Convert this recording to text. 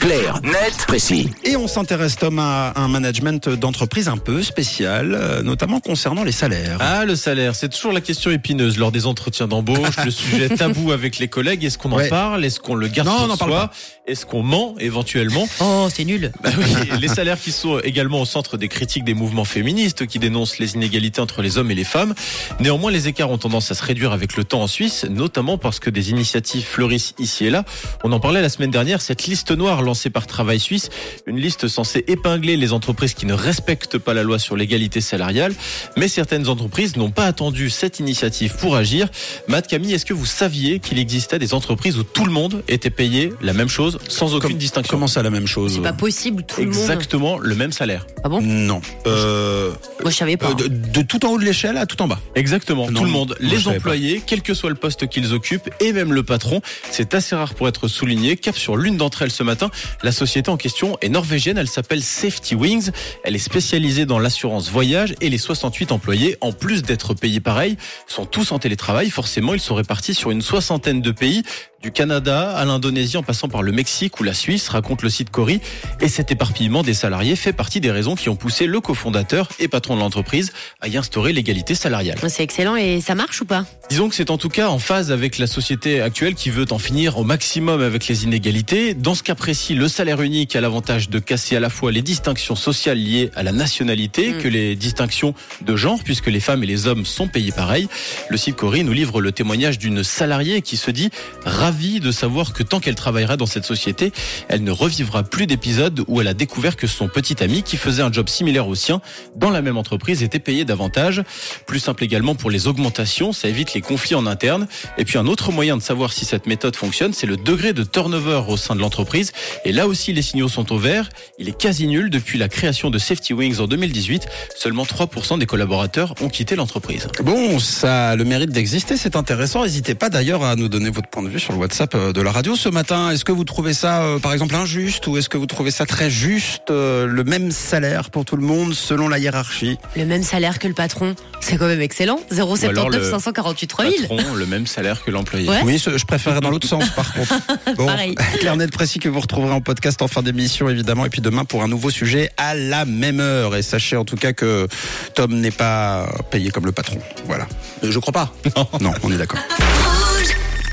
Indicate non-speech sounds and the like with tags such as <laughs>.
Clair, net, précis. Et on s'intéresse, Tom, à un management d'entreprise un peu spécial, euh, notamment concernant les salaires. Ah, le salaire, c'est toujours la question épineuse lors des entretiens d'embauche, le sujet <laughs> tabou avec les collègues. Est-ce qu'on en Ouais. parle? Est-ce qu'on le garde Non, on pour parle soi? Est-ce qu'on ment éventuellement? Oh, c'est nul. Bah oui, les salaires qui sont également au centre des critiques des mouvements féministes qui dénoncent les inégalités entre les hommes et les femmes. Néanmoins, les écarts ont tendance à se réduire avec le temps en Suisse, notamment parce que des initiatives fleurissent ici et là. On en parlait la semaine dernière, cette liste noire lancée par Travail Suisse, une liste censée épingler les entreprises qui ne respectent pas la loi sur l'égalité salariale. Mais certaines entreprises n'ont pas attendu cette initiative pour agir. Matt Camille, est-ce que vous saviez qu'il existait des entreprises où tout le monde était payé la même chose sans aucune distinction Comment ça, la même chose C'est pas possible, tout le monde. Exactement le même salaire. Ah bon? Non. Euh, Moi, je savais pas. euh, de, de tout en haut de l'échelle à tout en bas. Exactement, Non, tout le monde, les employés, quel que soit le poste qu'ils occupent, et même le patron. C'est assez rare pour être souligné. Cap sur l'une d'entre elles ce matin. La société en question est norvégienne, elle s'appelle Safety Wings. Elle est spécialisée dans l'assurance voyage et les 68 employés, en plus d'être payés pareil, sont tous en télétravail. Forcément, ils sont répartis sur une soixantaine de pays. Du Canada à l'Indonésie en passant par le Mexique ou la Suisse, raconte le site Cori. Et cet éparpillement des salariés fait partie des raisons qui ont poussé le cofondateur et patron de l'entreprise à y instaurer l'égalité salariale. C'est excellent et ça marche ou pas? Disons que c'est en tout cas en phase avec la société actuelle qui veut en finir au maximum avec les inégalités. Dans ce cas précis, le salaire unique a l'avantage de casser à la fois les distinctions sociales liées à la nationalité Mm. que les distinctions de genre, puisque les femmes et les hommes sont payés pareil. Le site Cori nous livre le témoignage d'une salariée qui se dit ravie de savoir que tant qu'elle travaillera dans cette société, elle ne revivra plus d'épisodes où elle a découvert que son petit ami, qui faisait un job similaire au sien, dans la même entreprise, était payé davantage. Plus simple également pour les augmentations, ça évite les conflits en interne. Et puis un autre moyen de savoir si cette méthode fonctionne, c'est le degré de turnover au sein de l'entreprise. Et là aussi, les signaux sont au vert. Il est quasi nul depuis la création de Safety Wings en 2018. Seulement 3% des collaborateurs ont quitté l'entreprise. Bon, ça a le mérite d'exister, c'est intéressant. N'hésitez pas d'ailleurs à nous donner votre point de vue sur le WhatsApp euh, de la radio ce matin. Est-ce que vous trouvez ça, euh, par exemple, injuste ou est-ce que vous trouvez ça très juste, euh, le même salaire pour tout le monde selon la hiérarchie? Le même salaire que le patron. C'est quand même excellent. alors 079 le 548 3000. Patron, le même salaire que l'employé. Ouais. Oui, je préférerais dans l'autre sens par contre. <laughs> Bon, Pareil. <laughs> Clair net précis que vous retrouverez en podcast en fin d'émission évidemment et puis demain pour un nouveau sujet à la même heure et sachez en tout cas que Tom n'est pas payé comme le patron. Voilà. Euh, Je crois pas. Non, on est d'accord. <laughs>